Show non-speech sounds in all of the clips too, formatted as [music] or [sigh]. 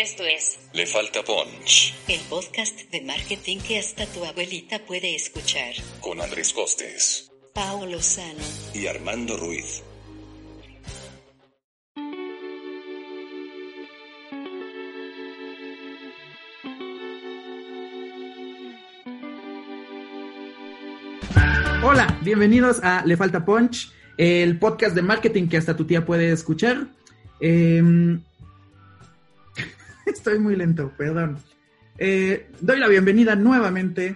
Esto es Le falta punch el podcast de marketing que hasta tu abuelita puede escuchar. con Andrés Costes Paolo Lozano. y Armando Ruiz. Hola, bienvenidos a Le Falta Punch, el podcast de marketing que hasta tu tía puede escuchar. Em, Estoy muy lento, perdón. Eh, doy la bienvenida nuevamente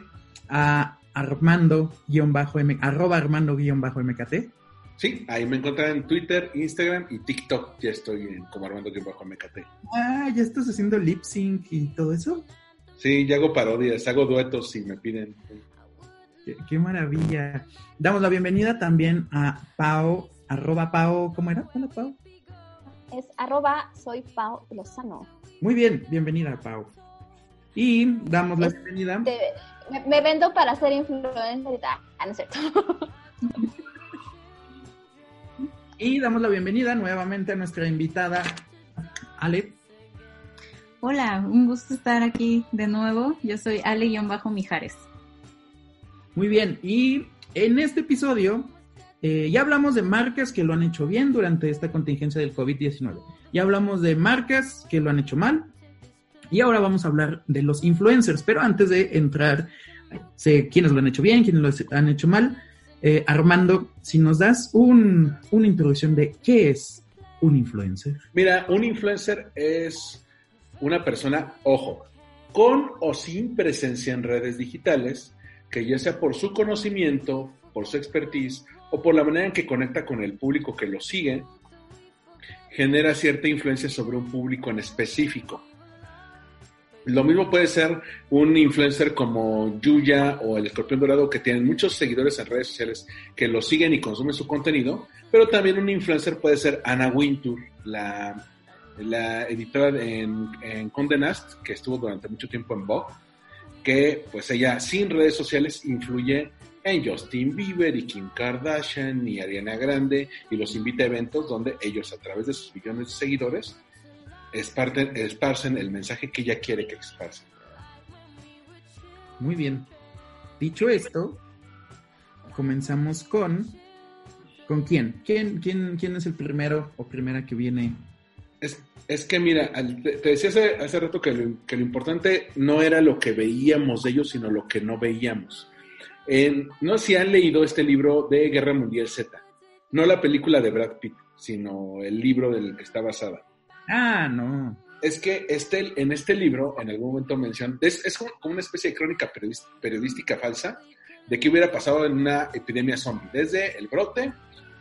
a Armando-M, arroba Armando-MKT. Sí, ahí me encuentran en Twitter, Instagram y TikTok. Ya estoy en como Armando-MKT. Ah, ya estás haciendo lip sync y todo eso. Sí, ya hago parodias, hago duetos si me piden. Qué, qué maravilla. Damos la bienvenida también a Pau, arroba Pau, ¿cómo era? Hola, Pau. Es arroba soy Pau Lozano. Muy bien, bienvenida, Pau. Y damos la Es- bienvenida. Me, me vendo para ser influencer. Ah, no es cierto. [laughs] Y damos la bienvenida nuevamente a nuestra invitada, Ale. Hola, un gusto estar aquí de nuevo. Yo soy Ale-Mijares. Muy bien, y en este episodio eh, ya hablamos de marcas que lo han hecho bien durante esta contingencia del COVID-19. Ya hablamos de marcas que lo han hecho mal. Y ahora vamos a hablar de los influencers. Pero antes de entrar, sé quiénes lo han hecho bien, quiénes lo han hecho mal. eh, Armando, si nos das un, una introducción de qué es un influencer. Mira, un influencer es una persona, ojo, con o sin presencia en redes digitales, que ya sea por su conocimiento, por su expertise o por la manera en que conecta con el público que lo sigue, genera cierta influencia sobre un público en específico. Lo mismo puede ser un influencer como Yuya o el Escorpión Dorado que tienen muchos seguidores en redes sociales que lo siguen y consumen su contenido, pero también un influencer puede ser Anna Wintour, la, editora en, en que estuvo durante mucho tiempo en Vogue, que pues ella sin redes sociales influye en Justin Bieber y Kim Kardashian y Ariana Grande y los invita a eventos donde ellos a través de sus millones de seguidores esparten, esparcen el mensaje que ella quiere que esparcen. Muy bien. Dicho esto, comenzamos con. ¿Con quién? ¿Quién, quién, quién es el primero o primera que viene? Es, es que mira, te, te decía hace, hace rato que lo, que lo importante no era lo que veíamos de ellos, sino lo que no veíamos. En- no sé si han leído este libro de Guerra Mundial Z, no la película de Brad Pitt, sino el libro del que está basada. Ah, no. Es que este, en este libro, en algún momento mencionan, es, es como una especie de crónica periodística falsa de qué hubiera pasado en una epidemia zombie, desde el brote,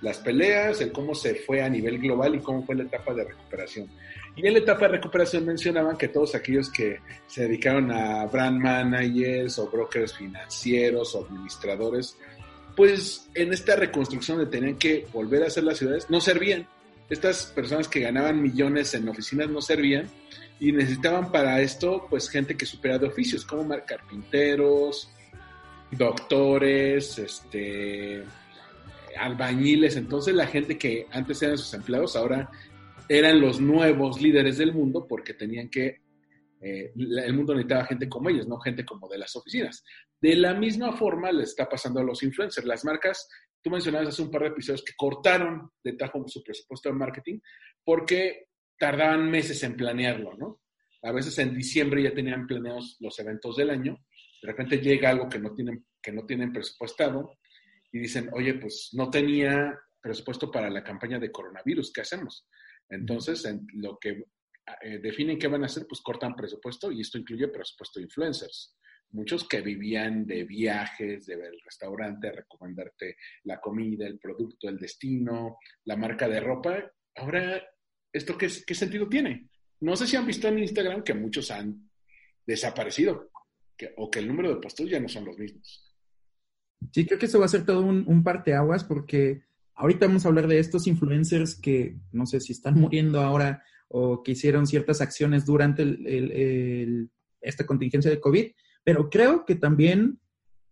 las peleas, el cómo se fue a nivel global y cómo fue la etapa de recuperación. Y en la etapa de recuperación mencionaban que todos aquellos que se dedicaron a brand managers o brokers financieros o administradores, pues en esta reconstrucción de tenían que volver a hacer las ciudades, no servían. Estas personas que ganaban millones en oficinas no servían y necesitaban para esto pues gente que supiera de oficios, como carpinteros, doctores, este albañiles, entonces la gente que antes eran sus empleados ahora eran los nuevos líderes del mundo porque tenían que eh, el mundo necesitaba gente como ellos, no gente como de las oficinas. De la misma forma le está pasando a los influencers. Las marcas, tú mencionabas hace un par de episodios que cortaron de tajo su presupuesto de marketing porque tardaban meses en planearlo, ¿no? A veces en diciembre ya tenían planeados los eventos del año, de repente llega algo que no tienen, que no tienen presupuestado y dicen, oye, pues no tenía presupuesto para la campaña de coronavirus, ¿qué hacemos? Entonces, en lo que eh, definen qué van a hacer, pues cortan presupuesto y esto incluye presupuesto de influencers. Muchos que vivían de viajes, de ver el restaurante, recomendarte la comida, el producto, el destino, la marca de ropa. Ahora, ¿esto qué, qué sentido tiene? No sé si han visto en Instagram que muchos han desaparecido que, o que el número de posts ya no son los mismos. Sí, creo que eso va a ser todo un, un parteaguas porque ahorita vamos a hablar de estos influencers que no sé si están muriendo ahora o que hicieron ciertas acciones durante el- esta contingencia de COVID, pero creo que también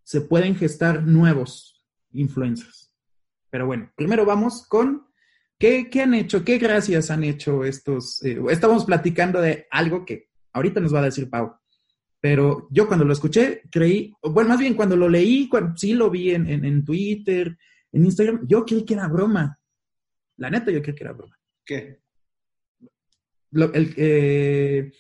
se pueden gestar nuevos influencers. Pero bueno, primero vamos con ¿Qué, qué han hecho? ¿Qué gracias han hecho estos? eh, estábamos platicando de algo que ahorita nos va a decir Pau. Pero yo cuando lo escuché, creí, bueno, más bien cuando lo leí, sí lo vi en, en Twitter, en Instagram, yo creí que era broma. La neta, yo creí que era broma. ¿Qué? Lo- el, eh,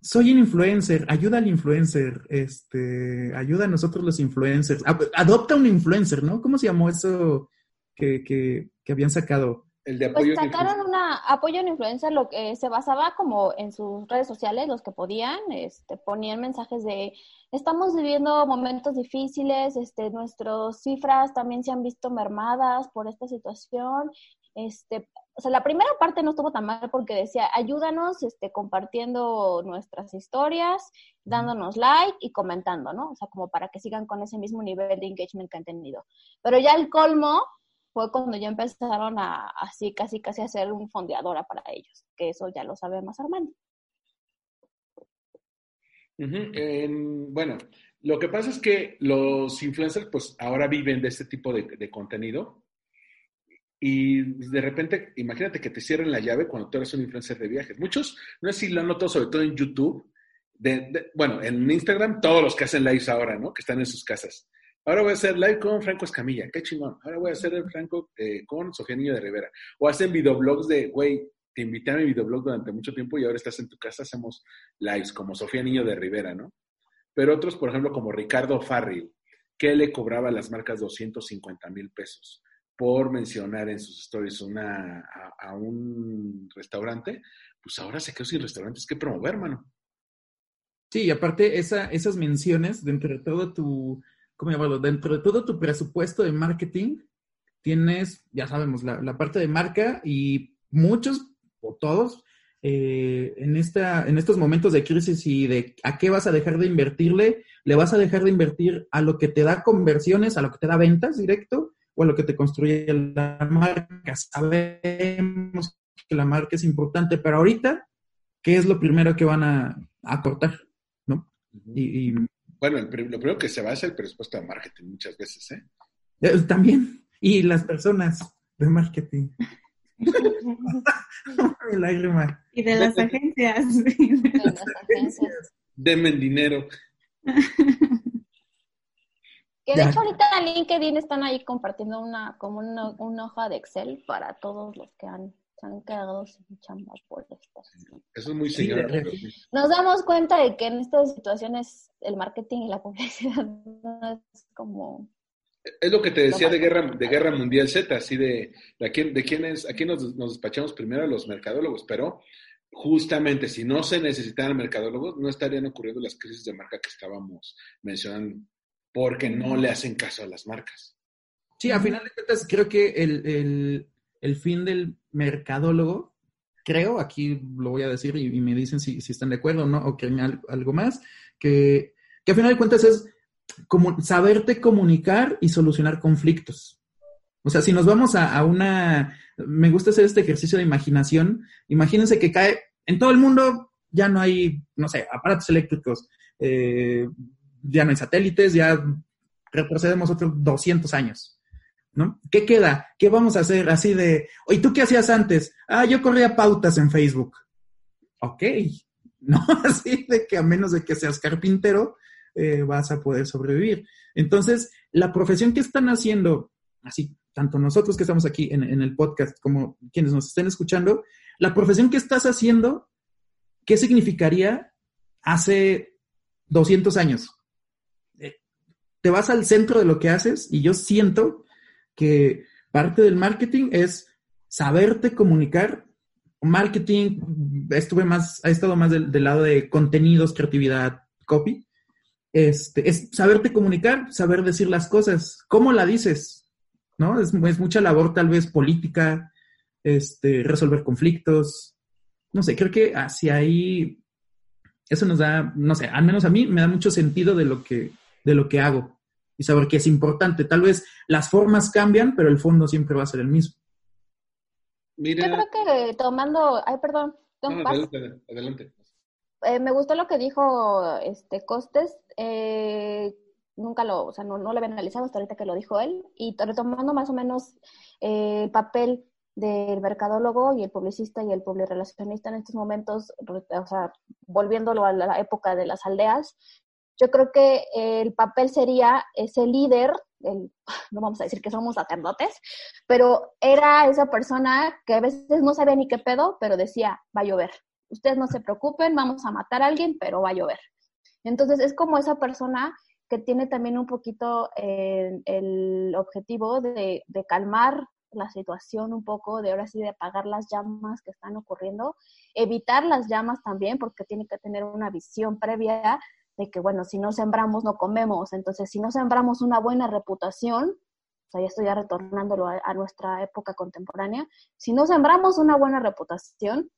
soy un influencer, ayuda al influencer, este, ayuda a nosotros los influencers, Ad- adopta un influencer, ¿no? ¿Cómo se llamó eso que, que, que habían sacado? El de Pues apoyo. sacaron una apoyo en influencer, lo que se basaba como en sus redes sociales, los que podían, este, ponían mensajes de estamos viviendo momentos difíciles, este, nuestras cifras también se han visto mermadas por esta situación, este, o sea, la primera parte no estuvo tan mal porque decía ayúdanos, este, compartiendo nuestras historias, dándonos like y comentando, ¿no? O sea, como para que sigan con ese mismo nivel de engagement que han tenido. Pero ya el colmo fue cuando ya empezaron a así casi casi a hacer un fondeadora para ellos, que eso ya lo sabe más Armando. Ujú, en- bueno, lo que pasa es que los influencers, pues ahora viven de este tipo de, de contenido. Y de repente, imagínate que te cierren la llave cuando tú eres un influencer de viajes. Muchos, no sé si lo han notado, sobre todo en YouTube. de- de- bueno, en Instagram, todos los que hacen lives ahora, ¿no? Que están en sus casas. Ahora voy a hacer live con Franco Escamilla, qué chingón. Ahora voy a hacer el Franco eh, con Sofía Niño de Rivera. O hacen videoblogs de, güey, te invité a mi videoblog durante mucho tiempo y ahora estás en tu casa, hacemos lives como Sofía Niño de Rivera, ¿no? Pero otros, por ejemplo, como Ricardo Farril, que le cobraba a las marcas 250 mil pesos por mencionar en sus stories una, a, a un restaurante, pues ahora se quedó sin restaurantes que promover, mano. Sí, y aparte esa, esas menciones dentro de todo tu, ¿cómo llamarlo? Dentro de todo tu presupuesto de marketing, tienes, ya sabemos, la, la parte de marca y muchos o todos eh, en, esta, en estos momentos de crisis y de a qué vas a dejar de invertirle, le vas a dejar de invertir a lo que te da conversiones, a lo que te da ventas directo o a lo que te construye la marca. Sabemos que la marca es importante, pero ahorita, ¿qué es lo primero que van a, a cortar? ¿No? Y, y, Bueno, el lo primero que se va es el presupuesto de marketing muchas veces, ¿eh? eh, también, y las personas de marketing. [laughs] Mi lágrima. Y de las agencias. de las [laughs] agencias. Denme dinero. [laughs] Que de Ya. hecho ahorita en LinkedIn están ahí compartiendo una como una, una hoja de Excel para todos los que han, se han quedado sin chamba por esto. Eso es muy Sí, señor. de- Nos damos cuenta de que en estas situaciones el marketing y la [laughs] publicidad no es como Es lo que te decía de guerra, de guerra mundial Z, así de, de a quién, de quién es, a quién nos, nos despachamos primero a los mercadólogos, pero justamente si no se necesitaran mercadólogos, no estarían ocurriendo las crisis de marca que estábamos mencionando, porque no le hacen caso a las marcas. Sí, a final de cuentas, creo que el, el, el fin del mercadólogo, creo, aquí lo voy a decir y, me dicen si, si están de acuerdo o no, o al- algo más, que, que a final de cuentas es como saberte comunicar y solucionar conflictos. O sea, si nos vamos a, a una, me gusta hacer este ejercicio de imaginación, imagínense que cae, en todo el mundo ya no hay, no sé, aparatos eléctricos, eh, ya no hay satélites, ya retrocedemos otros 200 años. ¿No? ¿Qué queda? ¿Qué vamos a hacer así de, oye, ¿tú qué hacías antes? Ah, yo corría pautas en Facebook. Ok, no [laughs] así de que a menos de que seas carpintero, eh, vas a poder sobrevivir. Entonces, la profesión que están haciendo, así, tanto nosotros que estamos aquí en, en el podcast como quienes nos estén escuchando, la profesión que estás haciendo, ¿qué significaría hace 200 años? Eh, Te vas al centro de lo que haces y yo siento que parte del marketing es saberte comunicar. Marketing, estuve más, ha estado más del, lado de contenidos, creatividad, copy. Este, es saberte comunicar, saber decir las cosas, cómo la dices, ¿no? Es, es mucha labor tal vez política, este, resolver conflictos. No sé, creo que hacia ahí eso nos da, no sé, al menos a mí me da mucho sentido de lo que, de lo que hago y saber que es importante. Tal vez las formas cambian, pero el fondo siempre va a ser el mismo. Mira, Yo creo que tomando, ay, perdón, no, Don Paz, adelante, adelante. eh, me gustó lo que dijo este Costes. eh, nunca lo, o sea, no, no lo había analizado hasta ahorita que lo dijo él. Y retomando más o menos eh, el papel del mercadólogo y el publicista y el publirelacionista en estos momentos, o sea, volviéndolo a la época de las aldeas, yo creo que el papel sería ese líder, el, no vamos a decir que somos sacerdotes, pero era esa persona que a veces no sabía ni qué pedo, pero decía, va a llover. Ustedes no se preocupen, vamos a matar a alguien, pero va a llover. Entonces es como esa persona que tiene también un poquito eh, el objetivo de, de, calmar la situación un poco, de ahora sí de apagar las llamas que están ocurriendo, evitar las llamas también, porque tiene que tener una visión previa de que, bueno, si no sembramos, no comemos. Entonces, si no sembramos una buena reputación, o sea, ya estoy ya retornándolo a, nuestra época contemporánea, si no sembramos una buena reputación,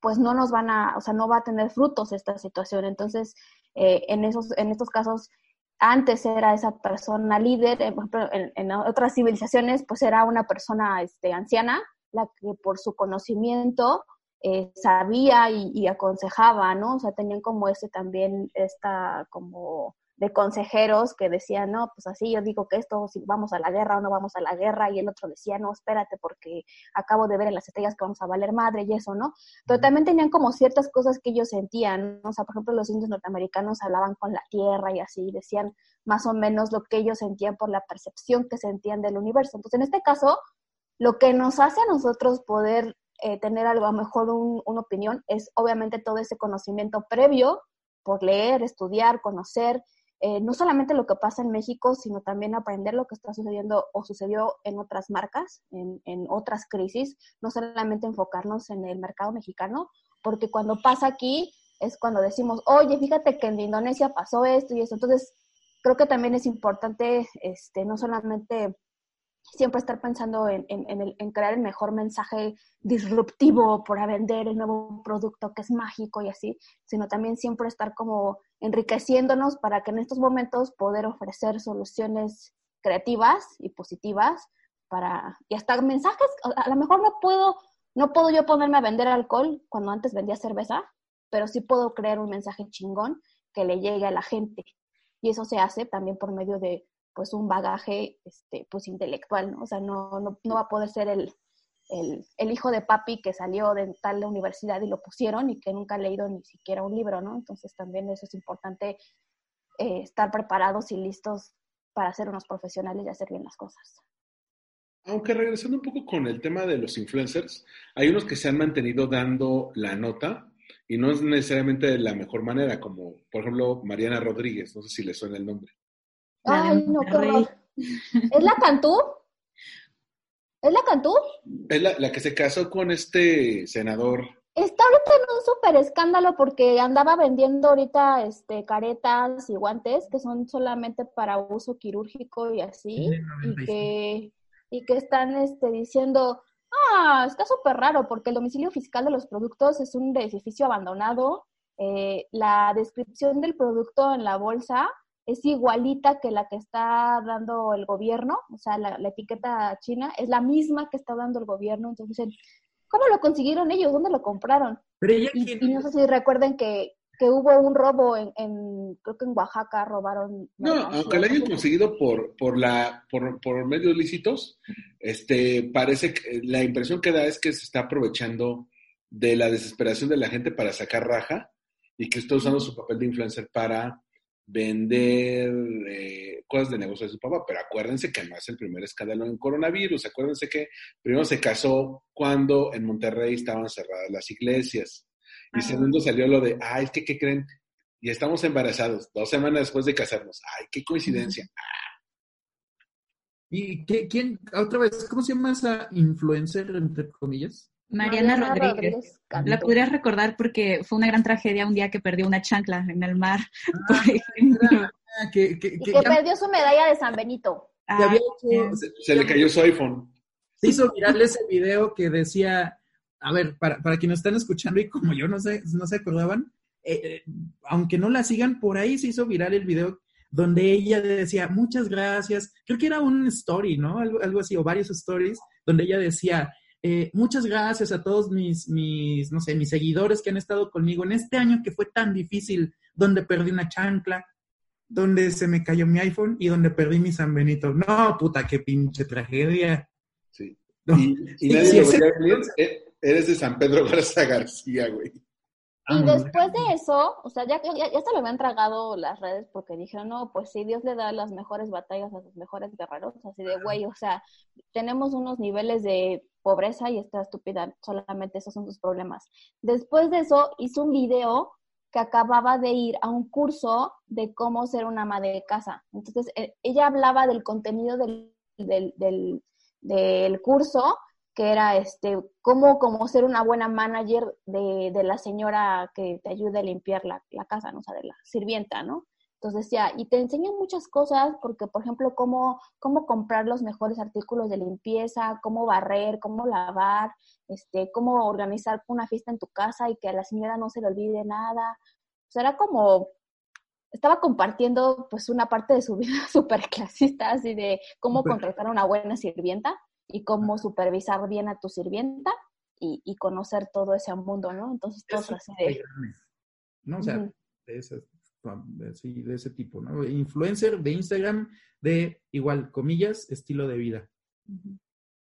pues no nos van a, o sea, no va a tener frutos esta situación. Entonces, eh, en, esos, en estos casos, antes era esa persona líder, eh, en, en, otras civilizaciones, pues era una persona este, anciana, la que por su conocimiento eh, sabía y, aconsejaba, ¿no? O sea, tenían como ese también, esta como de consejeros que decían, no, pues así yo digo que esto, si vamos a la guerra o no vamos a la guerra, y el otro decía, no, espérate, porque acabo de ver en las estrellas que vamos a valer madre y eso, ¿no? Pero también tenían como ciertas cosas que ellos sentían, ¿no? O sea, por ejemplo, los indios norteamericanos hablaban con la tierra y así, decían más o menos lo que ellos sentían por la percepción que sentían del universo. Entonces, en este caso, lo que nos hace a nosotros poder eh, tener algo, a lo mejor una opinión, es obviamente todo ese conocimiento previo por leer, estudiar, conocer, eh, no solamente lo que pasa en México, sino también aprender lo que está sucediendo o sucedió en otras marcas, en, en otras crisis, no solamente enfocarnos en el mercado mexicano, porque cuando pasa aquí es cuando decimos, oye, fíjate que en Indonesia pasó esto y eso. Entonces, creo que también es importante este, no solamente siempre estar pensando en, en, crear el mejor mensaje disruptivo para vender el nuevo producto que es mágico y así, sino también siempre estar como enriqueciéndonos para que en estos momentos poder ofrecer soluciones creativas y positivas para y hasta mensajes a lo mejor no puedo no puedo yo ponerme a vender alcohol cuando antes vendía cerveza pero sí puedo crear un mensaje chingón que le llegue a la gente. Y eso se hace también por medio de pues un bagaje este, pues intelectual, ¿no? O sea, no, no, no va a poder ser el, el, el, hijo de papi que salió de tal universidad y lo pusieron y que nunca ha leído ni siquiera un libro, ¿no? Entonces también eso es importante eh, estar preparados y listos para ser unos profesionales y hacer bien las cosas. Aunque regresando un poco con el tema de los influencers, hay unos que se han mantenido dando la nota y no es necesariamente de la mejor manera, como por ejemplo Mariana Rodríguez, no sé si le suena el nombre. Ay, no, qué ¿Es la Cantú? ¿Es la Cantú? Es la, la, que se casó con este senador. Está ahorita en un súper escándalo porque andaba vendiendo ahorita este caretas y guantes que son solamente para uso quirúrgico y así. y que, y que están este, diciendo, ah, está súper raro porque el domicilio fiscal de los productos es un edificio abandonado. Eh, la descripción del producto en la bolsa es igualita que la que está dando el gobierno, o sea, la, etiqueta china es la misma que está dando el gobierno. Entonces, ¿cómo lo consiguieron ellos? ¿Dónde lo compraron? y, no sé si recuerden que, que hubo un robo en, en, creo que en Oaxaca robaron. No, aunque lo hayan conseguido por, por, la, por, por medios lícitos, este, parece que la impresión que da es que se está aprovechando de la desesperación de la gente para sacar raja y que está usando su papel de influencer para vender eh, cosas de negocio de su papá, pero acuérdense que no es el primer escándalo en coronavirus, acuérdense que primero se casó cuando en Monterrey estaban cerradas las iglesias y segundo salió lo de, ay, ¿qué, ¿qué creen? Y estamos embarazados dos semanas después de casarnos, ay, qué coincidencia. ¿Y qué, quién, otra vez, cómo se llama esa influencer, entre comillas? Mariana, Rodríguez. la podrías recordar porque fue una gran tragedia un día que perdió una chancla en el mar, ah, [laughs] por ejemplo. Que, que, que, perdió su medalla de San Benito. Ah, se, le cayó su iPhone. Se hizo viral ese video que decía, a ver, para, para quienes están escuchando y como yo no sé, no se acordaban, eh, eh, aunque no la sigan, por ahí se hizo viral el video donde ella decía, muchas gracias, creo que era un story, ¿no? Algo, algo así, o varios stories, donde ella decía, eh, muchas gracias a todos mis, mis, no sé, mis seguidores que han estado conmigo en este año que fue tan difícil, donde perdí una chancla, donde se me cayó mi iPhone y donde perdí mi San Benito. No, puta, qué pinche tragedia. Sí. Y, nadie lo veía. Eh, eres de San Pedro Garza García, güey. Y después de eso, o sea, ya, ya, ya se lo habían tragado las redes porque dijeron, no, pues sí, Dios le da las mejores batallas a los mejores guerreros, así de, güey, o sea, tenemos unos niveles de pobreza y está estúpida, solamente esos son sus problemas. Después de eso, hizo un video que acababa de ir a un curso de cómo ser una ama de casa. Entonces, eh, ella hablaba del contenido del, del, del, del curso que era este, cómo, como ser una buena manager de, de, la señora que te ayude a limpiar la, la casa, ¿no? O sea, de la sirvienta, ¿no? Entonces decía, y te enseñan muchas cosas, porque por ejemplo, cómo, cómo comprar los mejores artículos de limpieza, cómo barrer, cómo lavar, este, cómo organizar una fiesta en tu casa y que a la señora no se le olvide nada. O sea, era como, estaba compartiendo pues una parte de su [laughs] vida súper clasista, así de cómo contratar a una buena sirvienta y cómo supervisar bien a tu sirvienta y, y conocer todo ese mundo, ¿no? Entonces, todo así de... ¿no? O sea, de, ese, de ese tipo, ¿no? Influencer de Instagram de, igual, comillas, estilo de vida,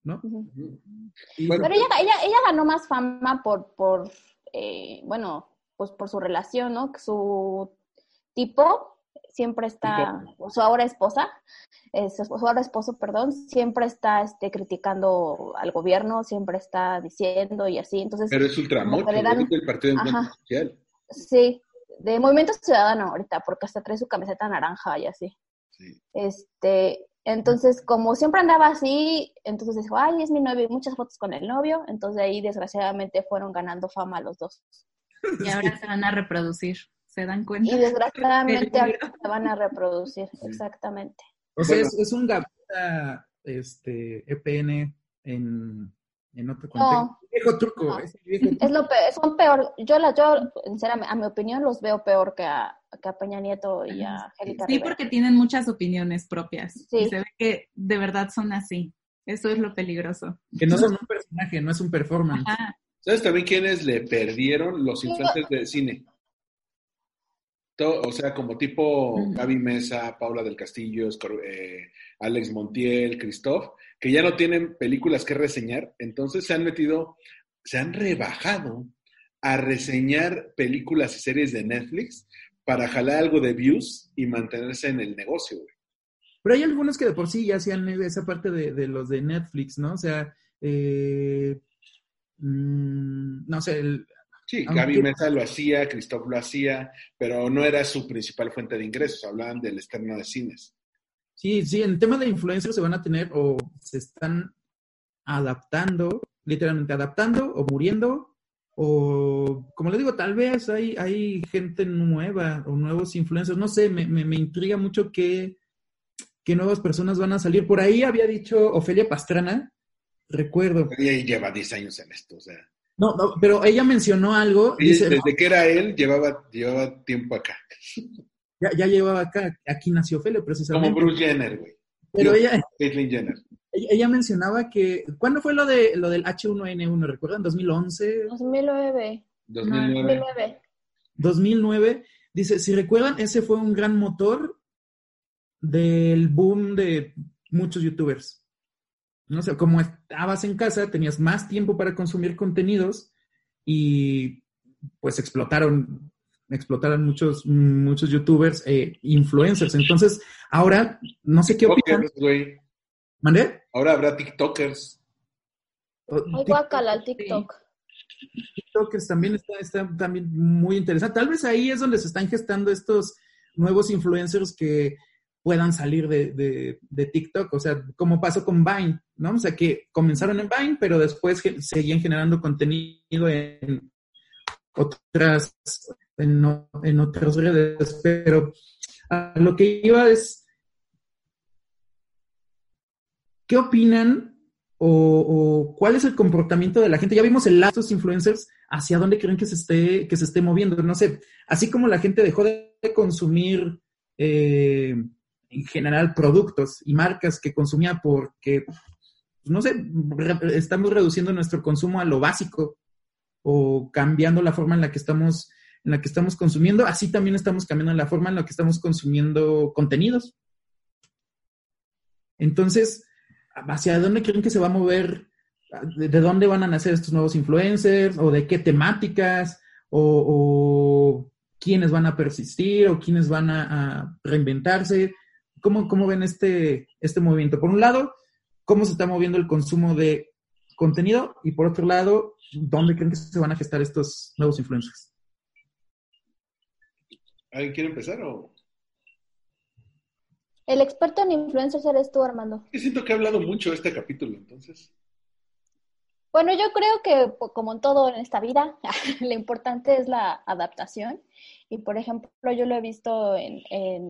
¿no? Pero ella, ella, ella ganó más fama por, por eh, bueno, pues por su relación, ¿no? Su tipo siempre está, su ahora esposa, eh, su, ahora esposo, perdón, siempre está este, criticando al gobierno, siempre está diciendo y así. Entonces, Pero es ultramocho, dan... del Partido Encuentro Social. Sí, de Movimiento Ciudadano ahorita, porque hasta trae su camiseta naranja y así. Sí. Este, entonces, como siempre andaba así, entonces dijo, ay, es mi novio, y muchas fotos con el novio, entonces ahí desgraciadamente fueron ganando fama los dos. Y ahora se van a reproducir se dan cuenta. Y desgraciadamente [laughs] se van a reproducir, exactamente. O sea, es, un gaveta este, EPN en, en otro contexto. viejo truco. Es, lo peor, son peor. Yo, la, yo, sinceramente, a mi opinión, los veo peor que a, que a Peña Nieto y a Angélica Sí, porque tienen muchas opiniones propias. Sí. Y se ve que de verdad son así. Eso es lo peligroso. Que no son un personaje, no es un performance. ¿Sabes también quiénes le perdieron los influencers de cine? O sea, como tipo Gaby Mesa, Paula del Castillo, eh, Alex Montiel, Christoph, que ya no tienen películas que reseñar, entonces se han metido, se han rebajado a reseñar películas y series de Netflix para jalar algo de views y mantenerse en el negocio, Pero hay algunos que de por sí ya hacían esa parte de, los de Netflix, ¿no? O sea, eh, mm, no sé, el, Sí, Gaby Mesa lo hacía, Christoph lo hacía, pero no era su principal fuente de ingresos, hablaban del externo de cines. Sí, sí, en tema de influencers se van a tener o se están adaptando, literalmente adaptando o muriendo, o como le digo, tal vez hay, hay gente nueva o nuevos influencers, no sé, me, me, intriga mucho qué, qué nuevas personas van a salir. Por ahí había dicho Ofelia Pastrana, recuerdo. Ella lleva 10 años en esto, o sea. No, no, pero ella mencionó algo. desde que era él, llevaba, llevaba tiempo acá. Ya, ya llevaba acá, aquí nació Fele, precisamente. Como Bruce Jenner, güey. Pero ella, Jenner. Ella, mencionaba que, ¿cuándo fue lo de lo del H1N1? ¿Recuerdan? ¿2011? 2009. 2009. 2009. Dice, si recuerdan, ese fue un gran motor del boom de muchos youtubers no sé, como estabas en casa, tenías más tiempo para consumir contenidos y pues explotaron, explotaron muchos, muchos youtubers, e influencers. Entonces, ahora, no sé qué opinan. ¿Mandé? Ahora habrá TikTokers. Muy guacala el TikTok. TikTokers también está, está también muy interesante. Tal vez ahí es donde se están gestando estos nuevos influencers que puedan salir de, de, TikTok, o sea, como pasó con Vine, ¿no? O sea, que comenzaron en Vine, pero después seguían generando contenido en otras, en, otras redes, pero a lo que iba es, ¿qué opinan o, cuál es el comportamiento de la gente? Ya vimos el lado de estos influencers, ¿hacia dónde creen que se esté, que se esté moviendo? No sé, así como la gente dejó de consumir eh, en general productos y marcas que consumía porque, no sé, estamos reduciendo nuestro consumo a lo básico o cambiando la forma en la que estamos en la que estamos consumiendo, así también estamos cambiando la forma en la que estamos consumiendo contenidos. Entonces, ¿hacia dónde creen que se va a mover de, dónde van a nacer estos nuevos influencers o de qué temáticas o, quiénes van a persistir o quiénes van a, reinventarse. ¿Cómo, ¿Cómo, ven este, este movimiento? Por un lado, ¿cómo se está moviendo el consumo de contenido? Y por otro lado, ¿dónde creen que se van a gestar estos nuevos influencers? ¿Alguien quiere empezar o...? El experto en influencers eres tú, Armando. Yo siento que he hablado mucho este capítulo, entonces. Bueno, yo creo que como en todo en esta vida, [laughs] lo importante es la adaptación. Y por ejemplo, yo lo he visto en,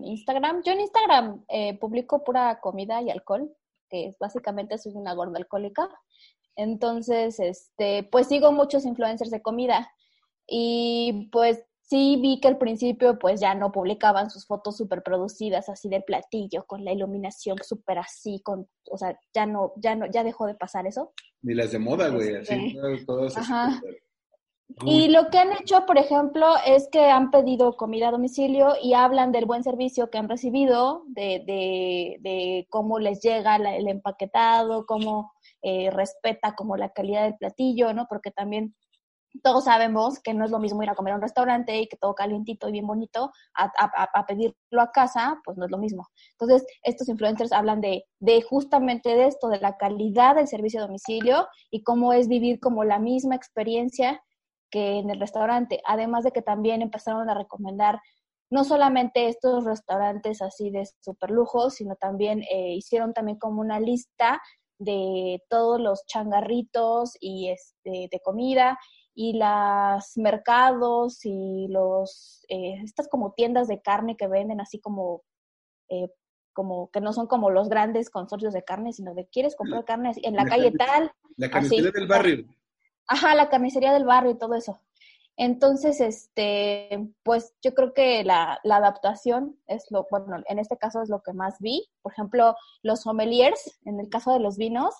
Instagram. Yo en Instagram eh, publico pura comida y alcohol, que es, básicamente soy una gorda alcohólica. Entonces, este, pues sigo muchos influencers de comida. Y pues sí vi que al principio pues ya no publicaban sus fotos súper producidas así del platillo, con la iluminación súper así, con, o sea, ya no, ya no, ya dejó de pasar eso. Ni las de moda, güey, así, este, todas Ajá. Y lo que han hecho, por ejemplo, es que han pedido comida a domicilio y hablan del buen servicio que han recibido, de, de, de cómo les llega el empaquetado, cómo eh, respeta como la calidad del platillo, ¿no? Porque también todos sabemos que no es lo mismo ir a comer a un restaurante y que todo calientito y bien bonito a, pedirlo a casa, pues no es lo mismo. Entonces, estos influencers hablan de, de justamente de esto, de la calidad del servicio a domicilio y cómo es vivir como la misma experiencia que en el restaurante. Además de que también empezaron a recomendar no solamente estos restaurantes así de super lujo, sino también eh, hicieron también como una lista de todos los changarritos y este, de comida y los mercados y los eh, estas como tiendas de carne que venden así como eh, como que no son como los grandes consorcios de carne, sino de quieres comprar carne en la, calle tal. La carnicería del barrio. Ajá, la carnicería del barrio y todo eso. Entonces, este, pues yo creo que la, la, adaptación es lo, bueno, en este caso es lo que más vi. Por ejemplo, los sommeliers, en el caso de los vinos,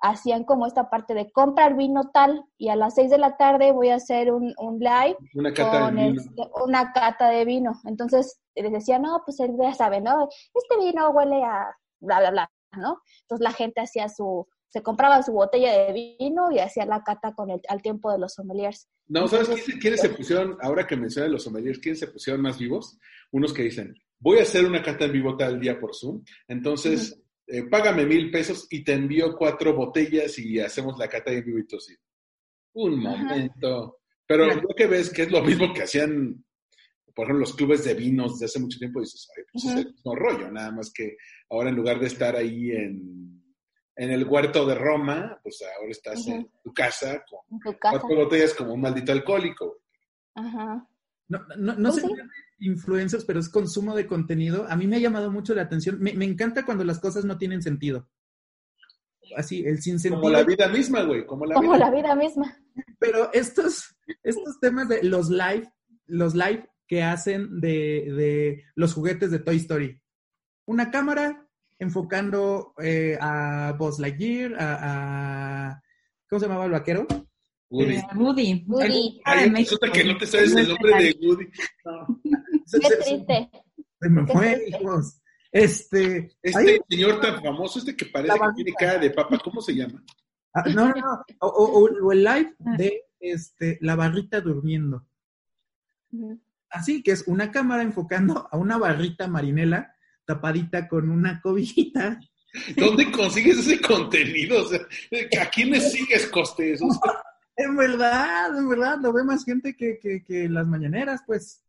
hacían como esta parte de comprar vino tal y a las seis de la tarde voy a hacer un, un live una cata con de vino. Este, una cata de vino. Entonces les decía, no, pues él ya sabe, ¿no? Este vino huele a bla, bla, bla, ¿no? Entonces la gente hacía su, se compraba su botella de vino y hacía la cata con el, al tiempo de los sommeliers. No, ¿sabes quiénes, se pusieron, ahora que mencionas los sommeliers, quiénes se pusieron más vivos? Unos que dicen, voy a hacer una cata en vivo tal día por Zoom, entonces eh, págame mil pesos y te envío cuatro botellas y hacemos la cata de vivo y sí. Un momento. Pero lo que ves que es lo mismo que hacían, por ejemplo, los clubes de vinos de hace mucho tiempo, dices, Ay, pues es el mismo rollo, nada más que ahora en lugar de estar ahí en, en el huerto de Roma, pues ahora estás en tu casa con cuatro botellas como un maldito alcohólico. Ajá. No, no, no pues sé influencers, pero es consumo de contenido. A mí me ha llamado mucho la atención. Me, encanta cuando las cosas no tienen sentido. Así, el sin sentido. Como la vida misma, güey. Como, la, como vida. la vida misma. Pero estos, estos temas de los live, los live que hacen de, de los juguetes de Toy Story. Una cámara enfocando eh, a Buzz Lightyear, a, a, ¿Cómo se llamaba el vaquero? Woody. Eh, Woody. Woody. Ay, resulta que no te sabes el nombre de Woody. Qué triste. Se me fue, hijos. Este, este señor tan famoso, este que parece que tiene cara de papa, ¿cómo se llama? Ah, no, no, no. O, o, el live de este, la barrita durmiendo. Así que es una cámara enfocando a una barrita marinela tapadita con una cobijita. ¿Dónde consigues ese contenido? O sea, ¿A quiénes sigues, Costes? En verdad, en verdad, lo ve más gente que, que, que las mañaneras, pues.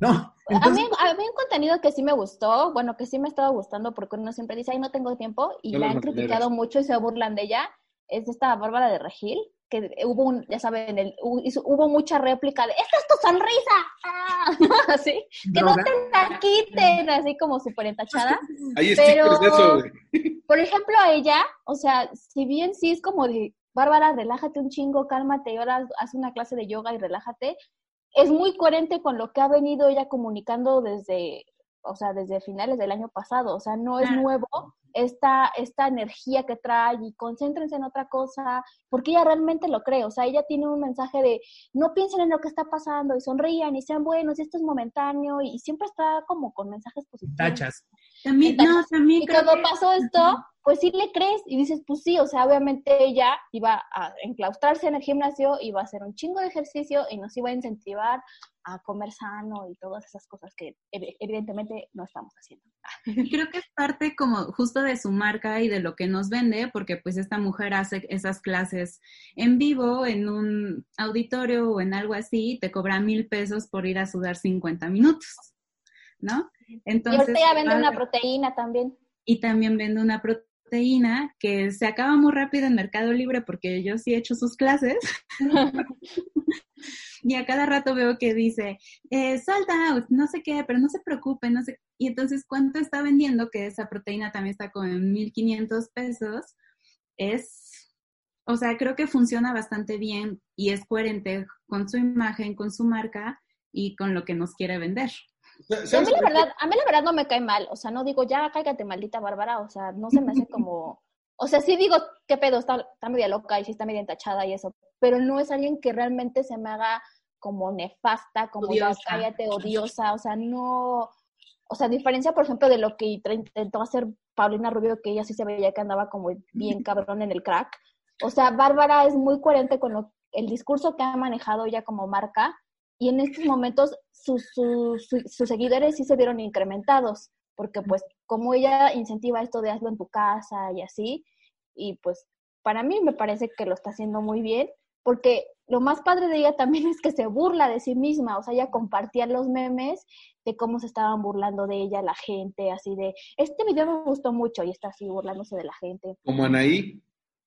No. A, mí, a, mí, un contenido que sí me gustó, bueno, que sí me ha estado gustando porque uno siempre dice, ay, no tengo tiempo, y la han criticado mucho y se burlan de ella, es esta Bárbara de Regil, que hubo un, ya saben, el, hubo mucha réplica de, ¡esta es tu sonrisa! ¡Ah! [laughs] así, que no te la quiten, así como súper entachada. Pero, por ejemplo, a ella, o sea, si bien sí es como de, Bárbara, relájate un chingo, cálmate, y ahora haz una clase de yoga y relájate, es muy coherente con lo que ha venido ella comunicando desde, o sea, desde finales del año pasado. O sea, no es nuevo esta, esta energía que trae y concéntrense en otra cosa, porque ella realmente lo cree. O sea, ella tiene un mensaje de no piensen en lo que está pasando y sonrían y sean buenos y esto es momentáneo y, siempre está como con mensajes positivos. Tachas. También, no, también y cuando pasó esto, pues sí le crees y dices, pues sí, o sea, obviamente ella iba a enclaustrarse en el gimnasio, iba a hacer un chingo de ejercicio y nos iba a incentivar a comer sano y todas esas cosas que evidentemente no estamos haciendo. Creo que es parte como justo de su marca y de lo que nos vende, porque pues esta mujer hace esas clases en vivo, en un auditorio o en algo así, te cobra mil pesos por ir a sudar 50 minutos, ¿no? Entonces, y ahorita ya vende una proteína también. Y también vende una proteína que se acaba muy rápido en Mercado Libre porque yo sí he hecho sus clases. [laughs] [laughs] y a cada rato veo que dice, eh, sold out, no sé qué, pero no se preocupe, no sé. Y entonces, ¿cuánto está vendiendo? Que esa proteína también está con 1500 pesos. Es, o sea, creo que funciona bastante bien y es coherente con su imagen, con su marca y con lo que nos quiere vender. A mí, la verdad, a mí la verdad no me cae mal, o sea, no digo, ya cállate, maldita Bárbara, o sea, no se me hace como, o sea, sí digo, qué pedo, está, está media loca y sí está media entachada y eso, pero no es alguien que realmente se me haga como nefasta, como odiosa. cállate, odiosa, o sea, no, o sea, a diferencia, por ejemplo, de lo que intentó hacer Paulina Rubio, que ella sí se veía que andaba como bien cabrón en el crack, o sea, Bárbara es muy coherente con lo, el discurso que ha manejado ella como marca, y en estos momentos sus, sus, seguidores sí se vieron incrementados, porque pues como ella incentiva esto de hazlo en tu casa y así, y pues para mí me parece que lo está haciendo muy bien, porque lo más padre de ella también [laughs] es que se burla de sí misma, o sea, ella compartía los memes de cómo se estaban burlando de ella la gente, así de, este video me gustó mucho y está así burlándose de la gente. Como Anaí.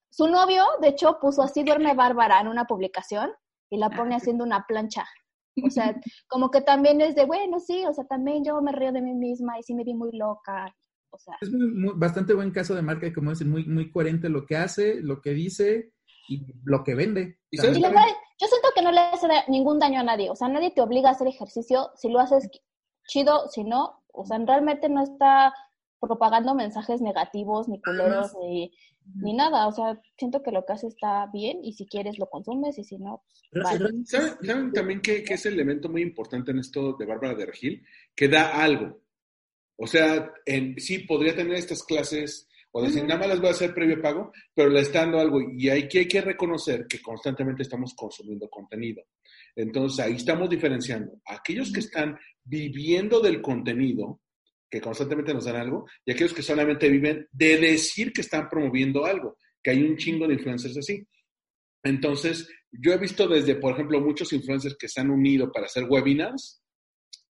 Su novio, de hecho, puso así duerme Bárbara en una publicación y la pone haciendo una plancha. O sea, como que también es de, bueno, sí, o sea, también yo me río de mí misma y sí me vi muy loca. O sea. Es bastante buen caso de marca, como dicen, muy, muy coherente lo que hace, lo que dice y lo que vende. Y, yo siento que no le hace ningún daño a nadie. O sea, nadie te obliga a hacer ejercicio. Si lo haces chido, si no, o sea, realmente no está propagando mensajes negativos, ni culeros, ni, ni nada. O sea, siento que lo que hace está bien y si quieres lo consumes y si no, pues, ¿Saben, también que, es el elemento muy importante en esto de Bárbara de Regil? Que da algo. O sea, en, sí, podría tener estas clases o decir, nada más las voy a hacer previo pago, pero le está dando algo. Y hay que, hay que reconocer que constantemente estamos consumiendo contenido. Entonces, ahí estamos diferenciando. Aquellos que están viviendo del contenido, que constantemente nos dan algo, y aquellos que solamente viven de decir que están promoviendo algo, que hay un chingo de influencers así. Entonces, yo he visto desde, por ejemplo, muchos influencers que se han unido para hacer webinars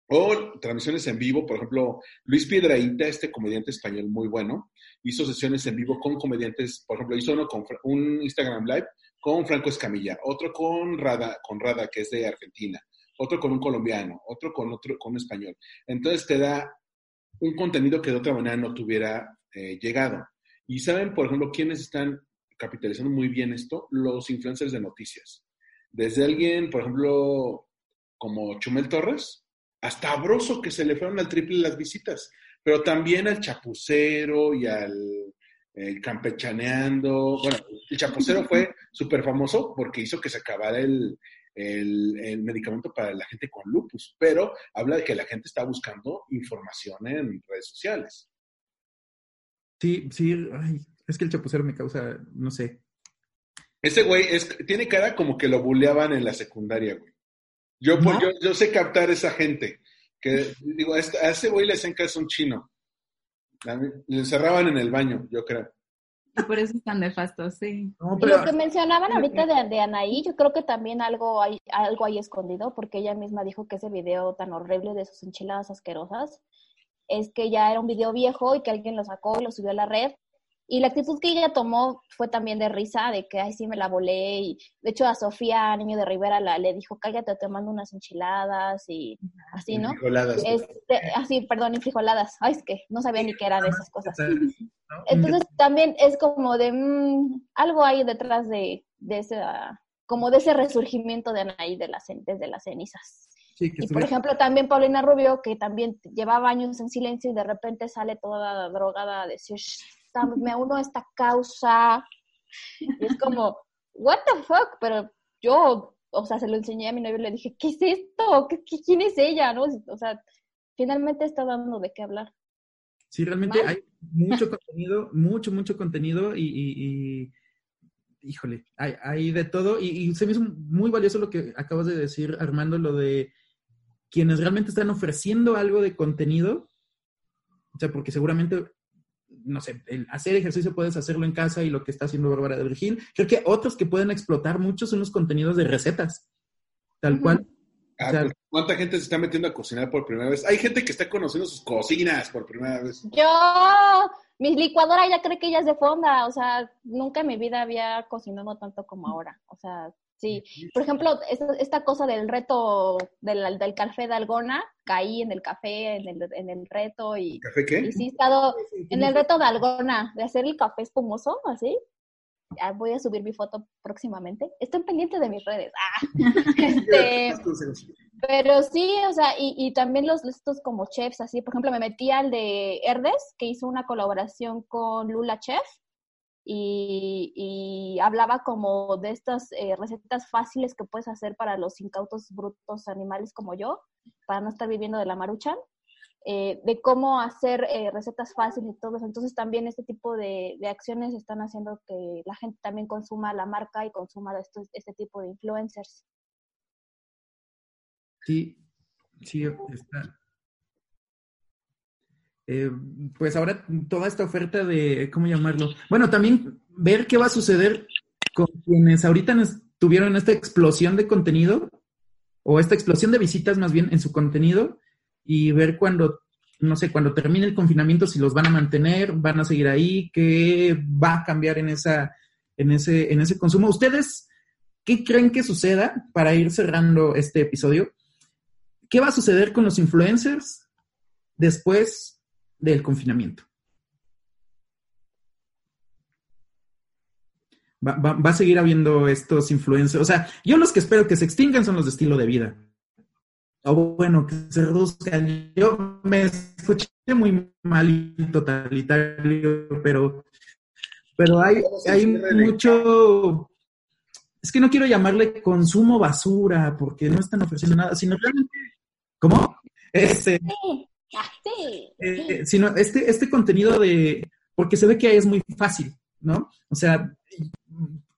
o transmisiones en vivo. Por ejemplo, Luis Piedraíta, este comediante español muy bueno, hizo sesiones en vivo con comediantes. Por ejemplo, hizo uno con un Instagram Live con Franco Escamilla, otro con Rada, con Rada, que es de Argentina, otro con un colombiano, otro con otro con un español. Entonces te da un contenido que de otra manera no tuviera eh, llegado. Y saben, por ejemplo, quiénes están capitalizando muy bien esto, los influencers de noticias. Desde alguien, por ejemplo, como Chumel Torres, hasta Broso, que se le fueron al triple las visitas, pero también al chapucero y al campechaneando. Bueno, el chapucero fue [laughs] súper famoso porque hizo que se acabara el, el, medicamento para la gente con lupus, pero habla de que la gente está buscando información en redes sociales. Sí, sí, es que el chapucero me causa, no sé. Ese güey es, tiene cara como que lo buleaban en la secundaria, güey. Yo, pues, yo, yo, sé captar esa gente. Que digo, a ese güey le hacen caso un chino. Le encerraban en el baño, yo creo. Y por eso están nefastos, sí. Lo que mencionaban ahorita de, de, Anaí, yo creo que también algo hay, algo hay escondido, porque ella misma dijo que ese video tan horrible de sus enchiladas asquerosas es que ya era un video viejo y que alguien lo sacó y lo subió a la red y la actitud que ella tomó fue también de risa, de que, ay, sí, me la volé. Y de hecho a Sofía, niño de Rivera, la, le dijo, cállate, te mando unas enchiladas y así, ¿no? Frijoladas. Este, así, perdón, y frijoladas. Ay, es que no sabía ni qué eran esas cosas. Entonces también es como de, mm, algo ahí detrás de, de ese, como de ese resurgimiento de Anaí de las, desde las cenizas. y por ejemplo, también Paulina Rubio, que también llevaba años en silencio y de repente sale toda drogada a me uno a esta causa. Y es como, what the fuck, pero yo, o sea, se lo enseñé a mi novio y le dije, ¿qué es esto? ¿Qué, quién es ella? ¿No? O sea, finalmente está dando de qué hablar. Sí, realmente Mal. hay mucho contenido, mucho, mucho contenido y, y- y- híjole, hay, hay de todo y, y se me hizo muy valioso lo que acabas de decir, Armando, lo de quienes realmente están ofreciendo algo de contenido, o sea, porque seguramente, no sé, el hacer ejercicio puedes hacerlo en casa y lo que está haciendo Bárbara de Virgil, creo que otros que pueden explotar mucho son los contenidos de recetas, tal cual. Ah, O sea, pues, ¿Cuánta gente se está metiendo a cocinar por primera vez? Hay gente que está conociendo sus cocinas por primera vez. Yo, mi licuadora ya cree que ella es de fonda, o sea, nunca en mi vida había cocinado tanto como ahora, o sea, sí. Por ejemplo, esta, esta cosa del reto del, del café de Algona, caí en el café, en el, en el reto y, ¿Café qué? y sí he estado en el reto de Algona, de hacer el café espumoso, así. Ya voy a subir mi foto próximamente. Estén pendientes de mis redes. Ah, [laughs] este, pero sí, o sea, y, y también los estos como chefs, así, por ejemplo, me metí al de Herdes, que hizo una colaboración con Lula Chef, y, y hablaba como de estas eh, recetas fáciles que puedes hacer para los incautos brutos animales como yo, para no estar viviendo de la maruchan, eh, de cómo hacer eh, recetas fáciles y todo eso. Entonces también este tipo de, acciones están haciendo que la gente también consuma la marca y consuma estos, este tipo de influencers. Sí, sí, está. Eh, pues ahora toda esta oferta de, ¿cómo llamarlo? Bueno, también ver qué va a suceder con quienes ahorita tuvieron esta explosión de contenido o esta explosión de visitas más bien en su contenido y ver cuando, no sé, cuando termine el confinamiento si los van a mantener, van a seguir ahí, qué va a cambiar en esa, en ese, en ese consumo. ¿Ustedes qué creen que suceda para ir cerrando este episodio? ¿Qué va a suceder con los influencers después del confinamiento? Va, va- va a seguir habiendo estos influencers. O sea, yo los que espero que se extingan son los de estilo de vida. O bueno, que se reduzcan. Yo me escuché muy mal y totalitario, pero, pero hay, hay mucho. Es que no quiero llamarle consumo basura, porque no están ofreciendo nada, sino realmente. ¿Cómo? Este, Sí. eh, sino este, este contenido de, porque se ve que es muy fácil, ¿no? O sea,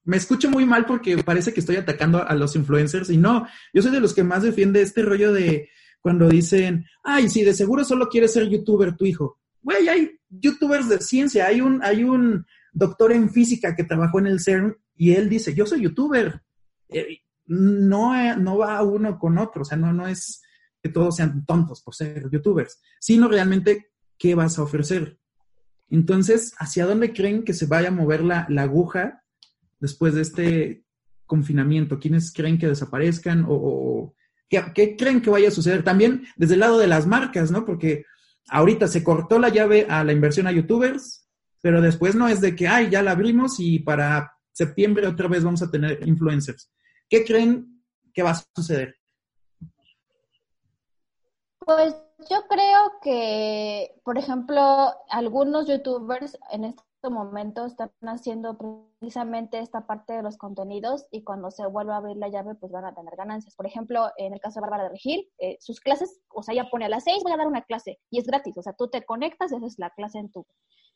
me escucho muy mal porque parece que estoy atacando a los influencers y no, yo soy de los que más defiende este rollo de cuando dicen, ay, sí, de seguro solo quieres ser youtuber tu hijo. Güey, hay youtubers de ciencia, hay un, hay un doctor en física que trabajó en el CERN y él dice, yo soy youtuber. Eh, no, eh, no va uno con otro, o sea, no, no es que todos sean tontos por ser youtubers, sino realmente qué vas a ofrecer. Entonces, ¿hacia dónde creen que se vaya a mover la, la aguja después de este confinamiento? ¿Quiénes creen que desaparezcan o, ¿qué, qué creen que vaya a suceder? También desde el lado de las marcas, ¿no? Porque ahorita se cortó la llave a la inversión a youtubers, pero después no es de que, ay, ya la abrimos y para septiembre otra vez vamos a tener influencers. ¿Qué creen que va a suceder? Pues yo creo que, por ejemplo, algunos youtubers en este momento están haciendo precisamente esta parte de los contenidos y cuando se vuelva a abrir la llave, pues van a tener ganancias. Por ejemplo, en el caso de Bárbara de Regil, eh, sus clases, o sea, ella pone a las seis, voy a dar una clase y es gratis, o sea, tú te conectas y haces la clase en tu,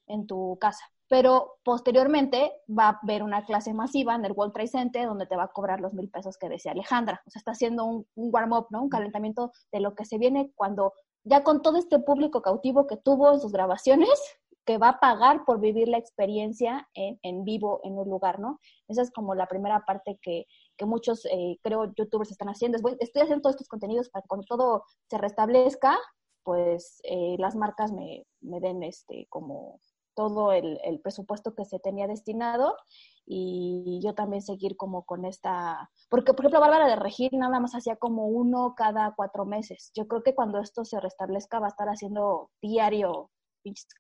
en tu casa. Pero posteriormente va a haber una clase masiva en el World Trade Center donde te va a cobrar los mil pesos que decía Alejandra. O sea, está haciendo un, un warm-up, ¿no? Un calentamiento de lo que se viene cuando ya con todo este público cautivo que tuvo en sus grabaciones, que va a pagar por vivir la experiencia en, en vivo en un lugar, ¿no? Esa es como la primera parte que, que muchos, eh, creo, youtubers están haciendo. Es, bueno, estoy haciendo todos estos contenidos para que cuando todo se restablezca, pues eh, las marcas me, me den este como todo el, el, presupuesto que se tenía destinado y yo también seguir como con esta, porque por ejemplo Bárbara de Regir nada más hacía como uno cada cuatro meses. Yo creo que cuando esto se restablezca va a estar haciendo diario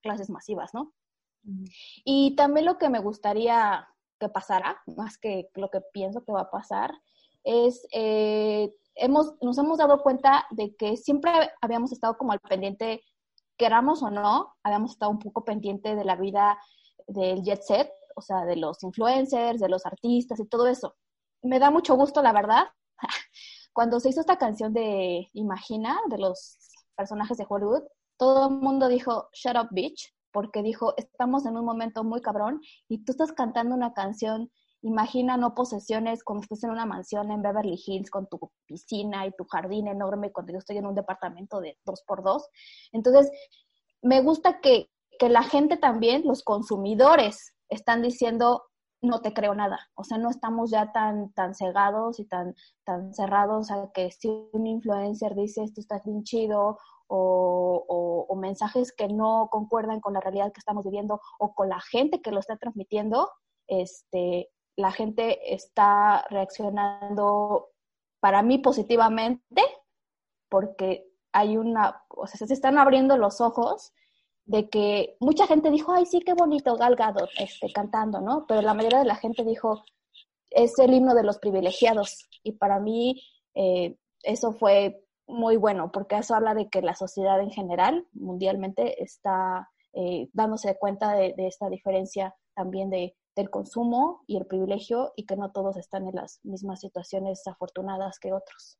clases masivas, ¿no? Uh -huh. Y también lo que me gustaría que pasara, más que lo que pienso que va a pasar, es, eh, hemos, nos hemos dado cuenta de que siempre habíamos estado como al pendiente queramos o no, habíamos estado un poco pendiente de la vida del jet set, o sea, de los influencers, de los artistas y todo eso. Me da mucho gusto, la verdad, [laughs] cuando se hizo esta canción de Imagina, de los personajes de Hollywood, todo el mundo dijo, shut up, bitch, porque dijo, estamos en un momento muy cabrón y tú estás cantando una canción, imagina no posesiones como si estás en una mansión en Beverly Hills con tu piscina y tu jardín enorme cuando yo estoy en un departamento de dos por dos. Entonces, me gusta que, que la gente también, los consumidores, están diciendo, no te creo nada. O sea, no estamos ya tan, tan cegados y tan, tan cerrados a que si un influencer dice esto está bien chido o, o, mensajes que no concuerdan con la realidad que estamos viviendo o con la gente que lo está transmitiendo, este, la gente está reaccionando para mí positivamente porque hay una, o sea, se están abriendo los ojos de que mucha gente dijo, ay, sí, qué bonito Gal Gadot este, cantando, ¿no? Pero la mayoría de la gente dijo, es el himno de los privilegiados. Y para mí eh, eso fue muy bueno, porque eso habla de que la sociedad en general, mundialmente, está eh, dándose cuenta de, esta diferencia también de, del consumo y el privilegio y que no todos están en las mismas situaciones afortunadas que otros.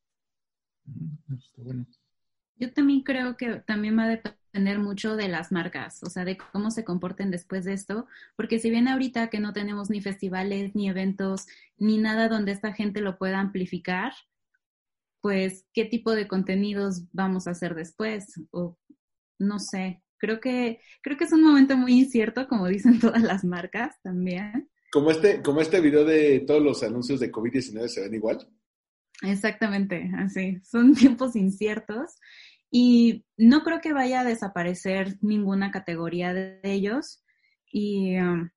Yo también creo que también va a depender mucho de las marcas, o sea, de cómo se comporten después de esto, porque si bien ahorita que no tenemos ni festivales, ni eventos, ni nada donde esta gente lo pueda amplificar, pues qué tipo de contenidos vamos a hacer después o no sé. Creo que creo que es un momento muy incierto, como dicen [laughs] todas las marcas también. Como este como este video de todos los anuncios de COVID-19 se ven igual. Exactamente, así. Son [laughs] tiempos inciertos y no creo que vaya a desaparecer ninguna categoría de ellos y um,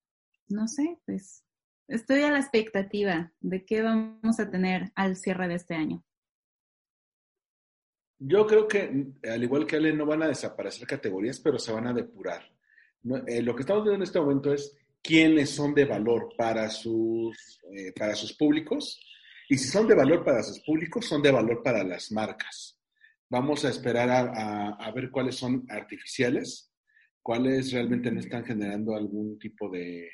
no sé, pues estoy a la expectativa de qué vamos a tener al cierre de este año. Yo creo que, al igual que Ale, no van a desaparecer categorías, pero se van a depurar. Eh, lo que estamos viendo en este momento es quiénes son de valor para sus, eh, para sus públicos. Y si son de valor para sus públicos, son de valor para las marcas. Vamos a esperar a, ver cuáles son artificiales, cuáles realmente no están generando algún tipo de,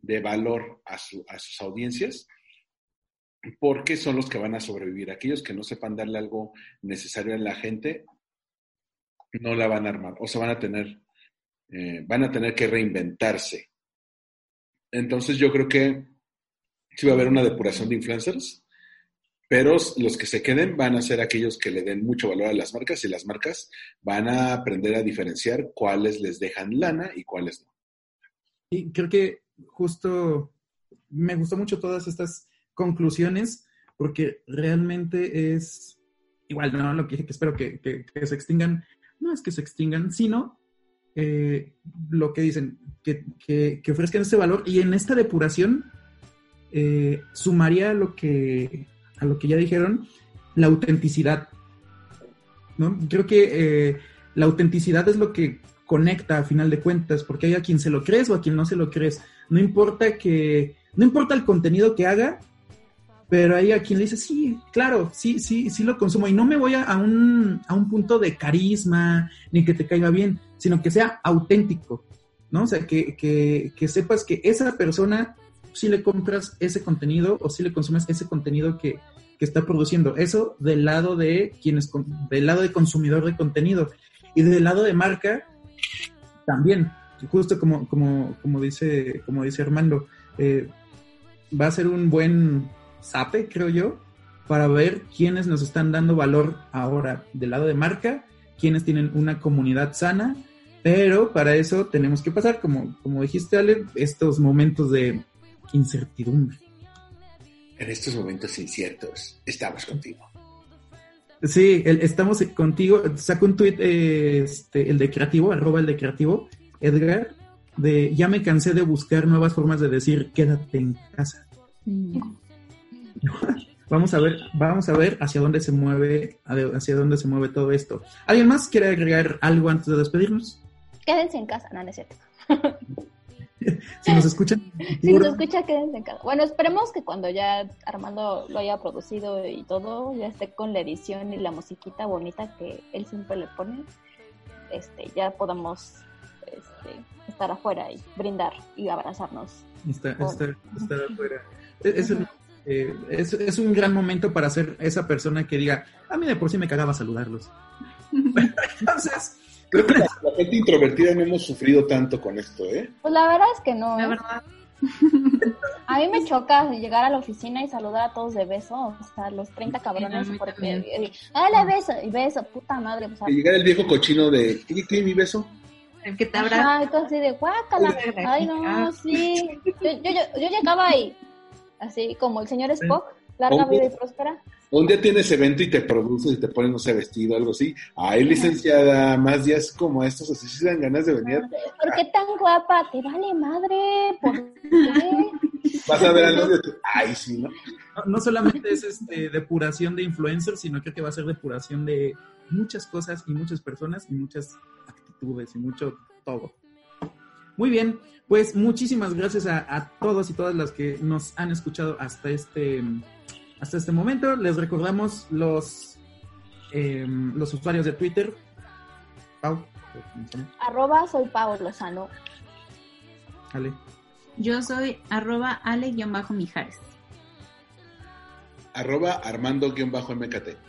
de valor a sus audiencias porque son los que van a sobrevivir. Aquellos que no sepan darle algo necesario a la gente, no la van a armar, o se van a tener, eh, van a tener que reinventarse. Entonces yo creo que sí va a haber una depuración de influencers, pero los que se queden van a ser aquellos que le den mucho valor a las marcas y las marcas van a aprender a diferenciar cuáles les dejan lana y cuáles no. Y creo que justo me gustó mucho todas estas conclusiones, porque realmente es igual, no lo que, que espero que, se extingan, no es que se extingan, sino eh, lo que dicen, que, que, ofrezcan este valor y en esta depuración eh, sumaría a lo que a lo que ya dijeron, la autenticidad. ¿no? Creo que eh, la autenticidad es lo que conecta a final de cuentas, porque hay a quien se lo crees o a quien no se lo crees. No importa que, no importa el contenido que haga, pero hay a quien le dice, sí, claro, sí, sí, sí lo consumo. Y no me voy a, un, a un punto de carisma, ni que te caiga bien, sino que sea auténtico, ¿no? O sea, que, que, que sepas que esa persona sí le compras ese contenido o sí le consumes ese contenido que, que está produciendo. Eso del lado de quienes, del lado de consumidor de contenido. Y del lado de marca, también, justo como, como, como dice, como dice Armando, eh, va a ser un buen sape, creo yo, para ver quiénes nos están dando valor ahora del lado de marca, quiénes tienen una comunidad sana, pero para eso tenemos que pasar, como, como dijiste, Ale, estos momentos de incertidumbre. En estos momentos inciertos, estamos contigo. Sí, estamos contigo. Saco un tuit, este, el de creativo, arroba el de creativo, Edgar, de ya me cansé de buscar nuevas formas de decir quédate en casa. Mm. Vamos a ver, vamos a ver hacia dónde se mueve, hacia dónde se mueve todo esto. ¿Alguien más quiere agregar algo antes de despedirnos? Quédense en casa, no, no es cierto. [laughs] si nos escuchan. [laughs] Si nos escucha, quédense en casa. Bueno, esperemos que cuando ya Armando lo haya producido y todo, ya esté con la edición y la musiquita bonita que él siempre le pone, este, ya podamos este, estar afuera y brindar y abrazarnos. Estar, afuera. [laughs] Es, eh, es, es, un gran momento para ser esa persona que diga, a mí de por sí me cagaba saludarlos. [laughs] Entonces, Creo que la, la gente introvertida no hemos sufrido tanto con esto, ¿eh? Pues la verdad es que no. La verdad. [laughs] A mí me choca llegar a la oficina y saludar a todos de beso, o sea, los 30 cabrones, mí porque, y, dale beso, y beso, puta madre, o sea, Que llegara el viejo cochino de, ¿qué, qué, mi beso? El que te y tú así de guácala, ay no, ah. sí, yo, yo, yo, yo llegaba ahí, así como el señor Spock, larga vida y próspera, Un día tienes evento y te produces y te ponen, no sé, vestido, algo así. Ay, licenciada, más días como estos, así se dan ganas de venir. ¿por qué tan guapa? Te vale madre, ¿por qué? Vas a ver al novio, tú, ay, sí, ¿no? No, no solamente es este, depuración de influencers, sino creo que va a ser depuración de muchas cosas y muchas personas y muchas actitudes y mucho todo. Muy bien, pues muchísimas gracias a, a todos y todas las que nos han escuchado hasta este, hasta este momento. Les recordamos los, em, los usuarios de Twitter. Pau, Arroba soy Pau Lozano. Ale. Yo soy arroba ale-mijares. Arroba Armando-MKT.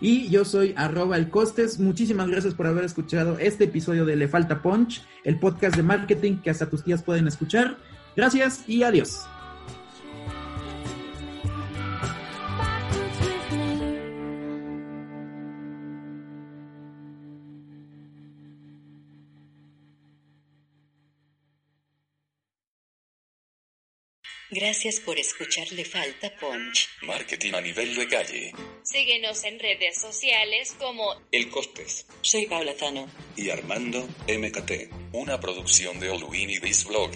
Y yo soy arroba el costes. Muchísimas gracias por haber escuchado este episodio de Le Falta Punch, el podcast de marketing que hasta tus tías pueden escuchar. Gracias y adiós. Gracias por escuchar Le Falta Punch. Marketing a nivel de calle. Síguenos en redes sociales como El Costes. Soy Paula Zano. Y Armando MKT. Una producción de Oluini This Blog.